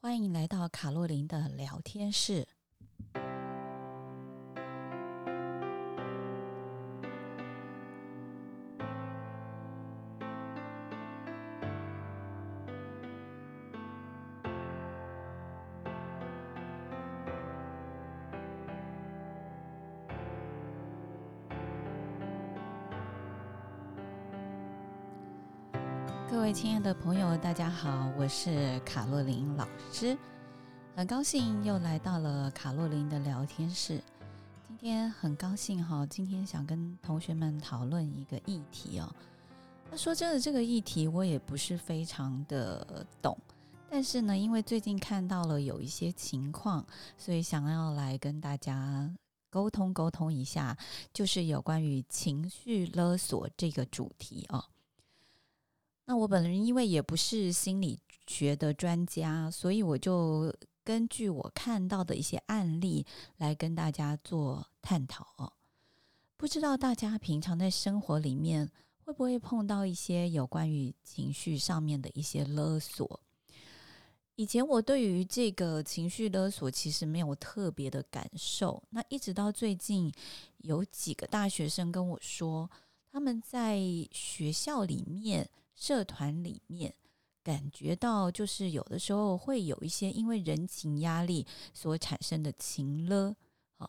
欢迎来到卡洛琳的聊天室。各位亲爱的朋友，大家好，我是卡洛琳老师，很高兴又来到了卡洛琳的聊天室。今天很高兴哈，今天想跟同学们讨论一个议题哦。那说真的，这个议题我也不是非常的懂，但是呢，因为最近看到了有一些情况，所以想要来跟大家沟通沟通一下，就是有关于情绪勒索这个主题哦。那我本人因为也不是心理学的专家，所以我就根据我看到的一些案例来跟大家做探讨哦。不知道大家平常在生活里面会不会碰到一些有关于情绪上面的一些勒索？以前我对于这个情绪勒索其实没有特别的感受，那一直到最近有几个大学生跟我说，他们在学校里面。社团里面感觉到，就是有的时候会有一些因为人情压力所产生的情勒。好，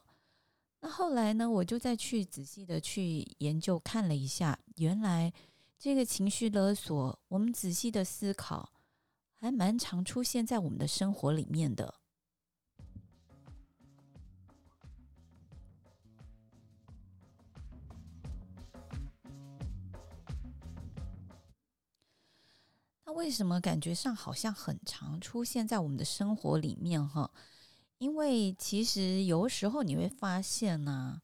那后来呢，我就再去仔细的去研究看了一下，原来这个情绪勒索，我们仔细的思考，还蛮常出现在我们的生活里面的。那为什么感觉上好像很常出现在我们的生活里面哈？因为其实有时候你会发现呢、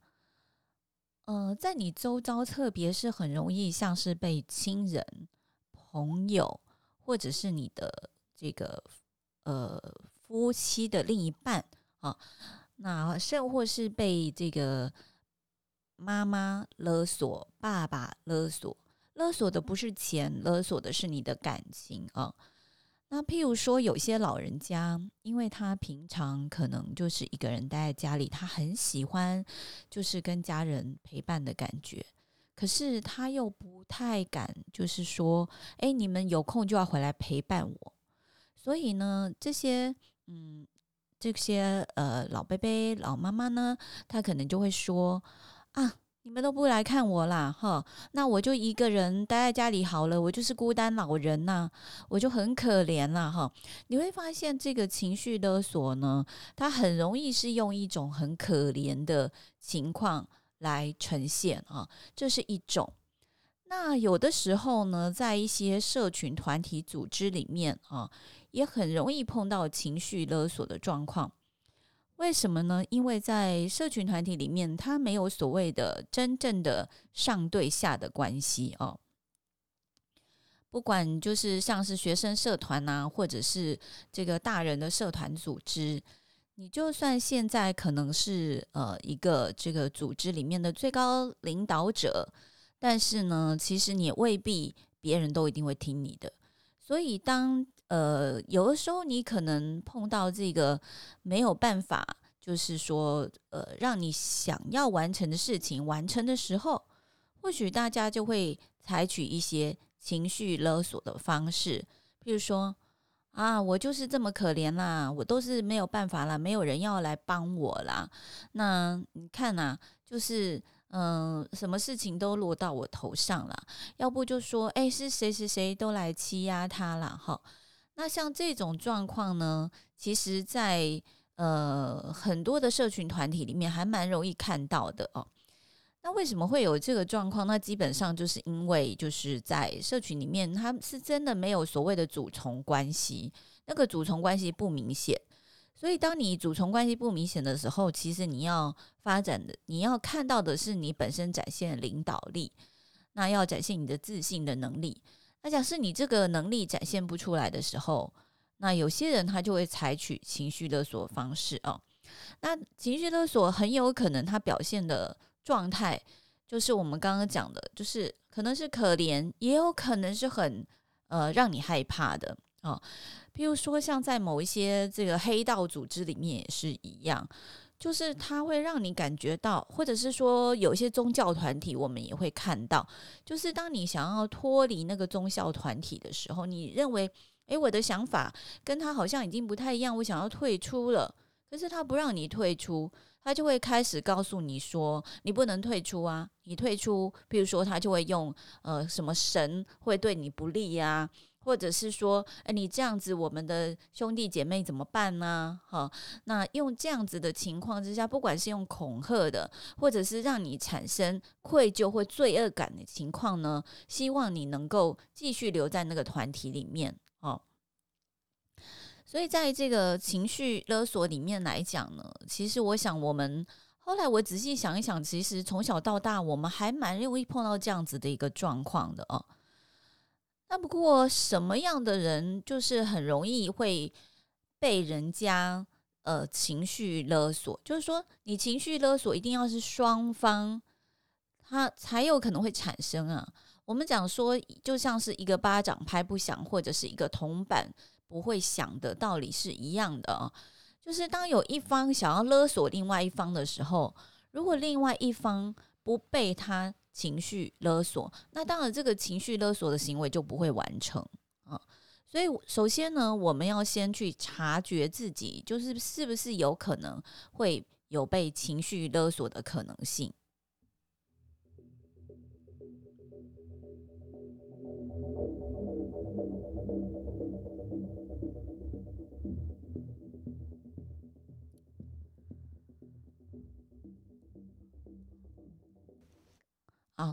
啊，呃，在你周遭，特别是很容易像是被亲人、朋友，或者是你的这个呃夫妻的另一半啊，那甚或是被这个妈妈勒索、爸爸勒索。勒索的不是钱，勒索的是你的感情啊。那譬如说，有些老人家，因为他平常可能就是一个人待在家里，他很喜欢就是跟家人陪伴的感觉，可是他又不太敢，就是说，哎，你们有空就要回来陪伴我。所以呢，这些嗯，这些呃老伯伯、老妈妈呢，他可能就会说啊。你们都不来看我啦，哈，那我就一个人待在家里好了，我就是孤单老人呐，我就很可怜啦，哈。你会发现这个情绪勒索呢，它很容易是用一种很可怜的情况来呈现啊，这是一种。那有的时候呢，在一些社群团体组织里面啊，也很容易碰到情绪勒索的状况。为什么呢？因为在社群团体里面，他没有所谓的真正的上对下的关系哦。不管就是像是学生社团呐、或者是这个大人的社团组织，你就算现在可能是呃一个这个组织里面的最高领导者，但是呢，其实你也未必别人都一定会听你的。所以当呃，有的时候你可能碰到这个没有办法，就是说，呃，让你想要完成的事情完成的时候，或许大家就会采取一些情绪勒索的方式，譬如说，啊，我就是这么可怜啦，我都是没有办法啦，没有人要来帮我啦。那你看呐，就是。嗯，什么事情都落到我头上了，要不就说，哎，是谁谁谁都来欺压他了，哈。那像这种状况呢，其实在呃很多的社群团体里面还蛮容易看到的哦。那为什么会有这个状况？那基本上就是因为就是在社群里面，他是真的没有所谓的主从关系，那个主从关系不明显。所以，当你主从关系不明显的时候，其实你要发展的，你要看到的是你本身展现领导力，那要展现你的自信的能力。那假设你这个能力展现不出来的时候，那有些人他就会采取情绪勒索方式哦。那情绪勒索很有可能他表现的状态，就是我们刚刚讲的，就是可能是可怜，也有可能是很呃让你害怕的。啊。譬如说，像在某一些这个黑道组织里面也是一样，就是它会让你感觉到，或者是说有一些宗教团体，我们也会看到，就是当你想要脱离那个宗教团体的时候，你认为，诶，我的想法跟他好像已经不太一样，我想要退出了，可是他不让你退出，他就会开始告诉你说，你不能退出啊，你退出，比如说他就会用呃什么神会对你不利呀。或者是说，诶，你这样子，我们的兄弟姐妹怎么办呢？哈，那用这样子的情况之下，不管是用恐吓的，或者是让你产生愧疚或罪恶感的情况呢，希望你能够继续留在那个团体里面哦。所以在这个情绪勒索里面来讲呢，其实我想，我们后来我仔细想一想，其实从小到大，我们还蛮容易碰到这样子的一个状况的哦。那不过什么样的人就是很容易会被人家呃情绪勒索？就是说，你情绪勒索一定要是双方，他才有可能会产生啊。我们讲说，就像是一个巴掌拍不响，或者是一个铜板不会响的道理是一样的啊。就是当有一方想要勒索另外一方的时候，如果另外一方不被他。情绪勒索，那当然这个情绪勒索的行为就不会完成啊。所以首先呢，我们要先去察觉自己，就是是不是有可能会有被情绪勒索的可能性。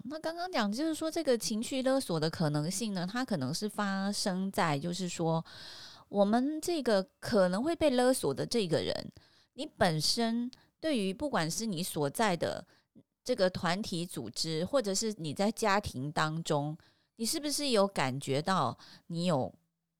那刚刚讲就是说，这个情绪勒索的可能性呢，它可能是发生在就是说，我们这个可能会被勒索的这个人，你本身对于不管是你所在的这个团体组织，或者是你在家庭当中，你是不是有感觉到你有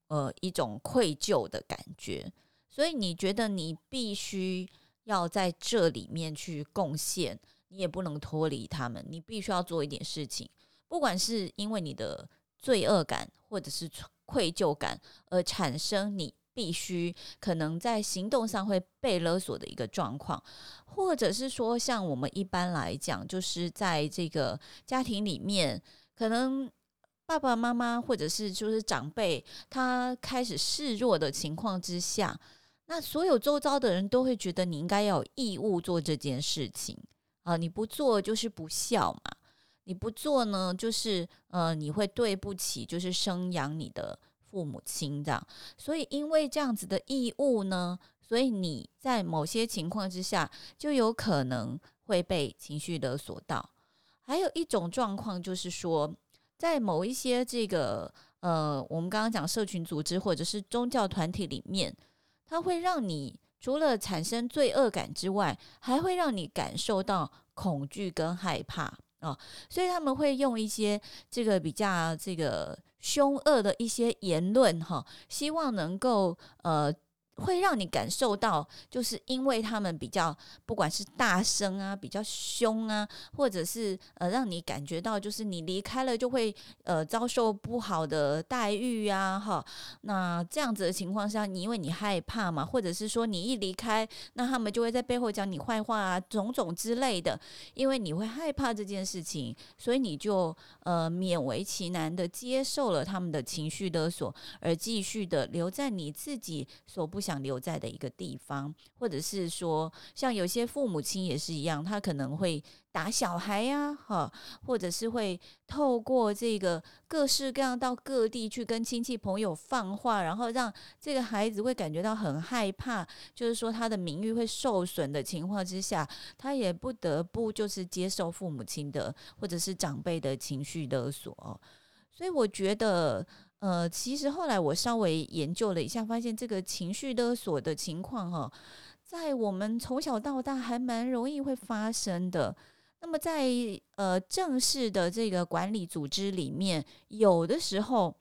呃一种愧疚的感觉？所以你觉得你必须要在这里面去贡献。你也不能脱离他们，你必须要做一点事情，不管是因为你的罪恶感或者是愧疚感而产生，你必须可能在行动上会被勒索的一个状况，或者是说，像我们一般来讲，就是在这个家庭里面，可能爸爸妈妈或者是就是长辈，他开始示弱的情况之下，那所有周遭的人都会觉得你应该要有义务做这件事情。啊，你不做就是不孝嘛，你不做呢，就是呃，你会对不起，就是生养你的父母亲这样。所以因为这样子的义务呢，所以你在某些情况之下就有可能会被情绪勒索到。还有一种状况就是说，在某一些这个呃，我们刚刚讲社群组织或者是宗教团体里面，它会让你。除了产生罪恶感之外，还会让你感受到恐惧跟害怕啊、所以他们会用一些这个比较这个凶恶的一些言论哈、希望能够呃。会让你感受到，就是因为他们比较，不管是大声啊，比较凶啊，或者是呃，让你感觉到就是你离开了就会呃遭受不好的待遇呀，哈。那这样子的情况下，你因为你害怕嘛，或者是说你一离开，那他们就会在背后讲你坏话啊，种种之类的。因为你会害怕这件事情，所以你就呃勉为其难的接受了他们的情绪勒索，而继续的留在你自己所不想留在的一个地方，或者是说，像有些父母亲也是一样，他可能会打小孩呀，哈，或者是会透过这个各式各样到各地去跟亲戚朋友放话，然后让这个孩子会感觉到很害怕，就是说他的名誉会受损的情况之下，他也不得不就是接受父母亲的或者是长辈的情绪勒索，所以我觉得。呃，其实后来我稍微研究了一下，发现这个情绪勒索的情况哈，在我们从小到大还蛮容易会发生的。那么在呃正式的这个管理组织里面，有的时候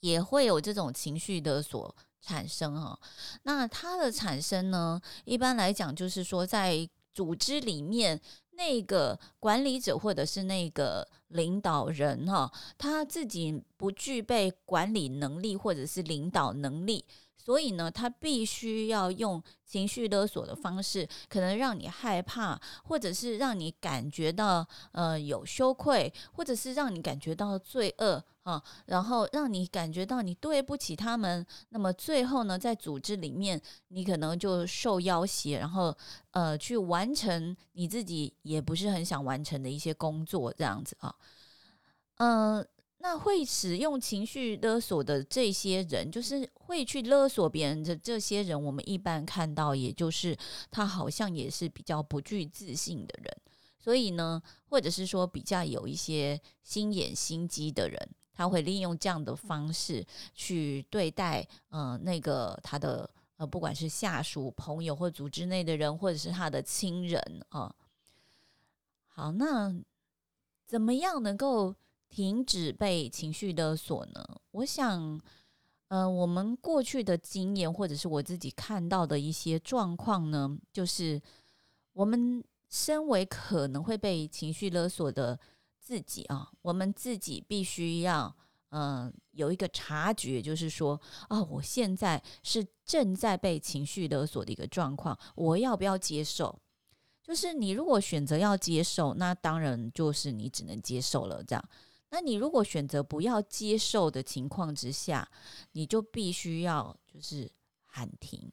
也会有这种情绪勒索产生哈。那它的产生呢，一般来讲就是说，在组织里面那个管理者或者是那个领导人哈，他自己不具备管理能力或者是领导能力。所以呢，他必须要用情绪勒索的方式，可能让你害怕，或者是让你感觉到呃有羞愧，或者是让你感觉到罪恶啊，然后让你感觉到你对不起他们。那么最后呢，在组织里面，你可能就受要挟，然后呃去完成你自己也不是很想完成的一些工作，这样子啊，嗯、那会使用情绪勒索的这些人，就是会去勒索别人的这些人，我们一般看到，也就是他好像也是比较不具自信的人，所以呢，或者是说比较有一些心眼心机的人，他会利用这样的方式去对待呃那个他的呃不管是下属、朋友或组织内的人，或者是他的亲人啊、好，那怎么样能够？停止被情绪勒索呢？我想，呃，我们过去的经验，或者是我自己看到的一些状况呢，就是我们身为可能会被情绪勒索的自己啊，我们自己必须要，嗯、有一个察觉，就是说，啊，我现在是正在被情绪勒索的一个状况，我要不要接受？就是你如果选择要接受，那当然就是你只能接受了，这样。那你如果选择不要接受的情况之下，你就必须要就是喊停。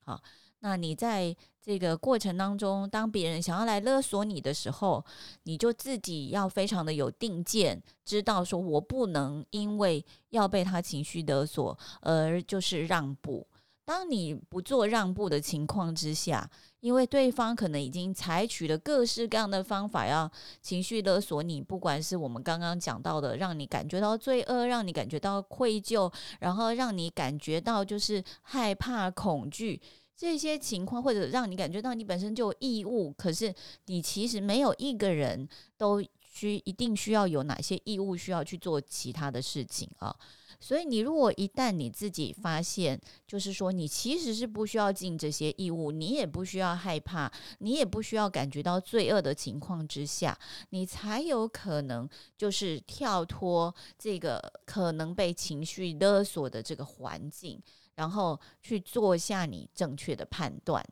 好，那你在这个过程当中，当别人想要来勒索你的时候，你就自己要非常的有定见，知道说我不能因为要被他情绪勒索而就是让步。当你不做让步的情况之下，因为对方可能已经采取了各式各样的方法要情绪勒索你，不管是我们刚刚讲到的，让你感觉到罪恶，让你感觉到愧疚，然后让你感觉到就是害怕、恐惧这些情况，或者让你感觉到你本身就有义务，可是你其实没有一个人都需一定需要有哪些义务需要去做其他的事情啊。所以，你如果一旦你自己发现，就是说你其实是不需要尽这些义务，你也不需要害怕，你也不需要感觉到罪恶的情况之下，你才有可能就是跳脱这个可能被情绪勒索的这个环境，然后去做下你正确的判断。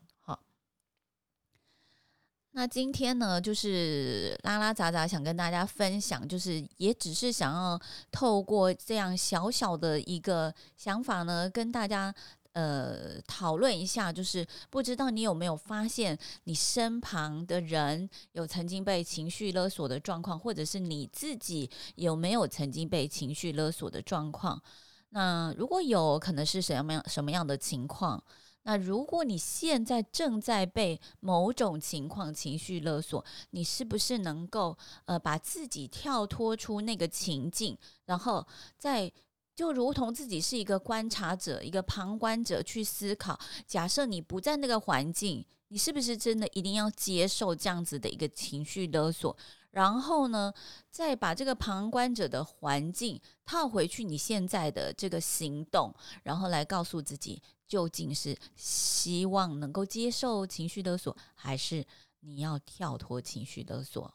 那今天呢，就是拉拉杂杂想跟大家分享，就是也只是想要透过这样小小的一个想法呢，跟大家呃讨论一下，就是不知道你有没有发现，你身旁的人有曾经被情绪勒索的状况，或者是你自己有没有曾经被情绪勒索的状况？那如果有，可能是什么样什么样的情况？那如果你现在正在被某种情况情绪勒索，你是不是能够呃把自己跳脱出那个情境，然后在就如同自己是一个观察者、一个旁观者去思考，假设你不在那个环境，你是不是真的一定要接受这样子的一个情绪勒索？然后呢，再把这个旁观者的环境套回去你现在的这个行动，然后来告诉自己。究竟是希望能够接受情绪勒索，还是你要跳脱情绪勒索？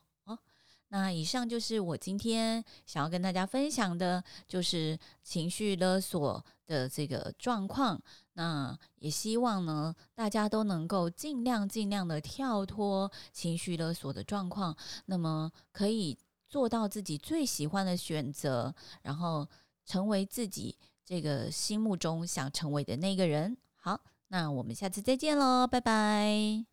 那以上就是我今天想要跟大家分享的，就是情绪勒索的这个状况。那也希望呢，大家都能够尽量尽量的跳脱情绪勒索的状况，那么可以做到自己最喜欢的选择，然后成为自己。这个心目中想成为的那个人，好，那我们下次再见喽，拜拜。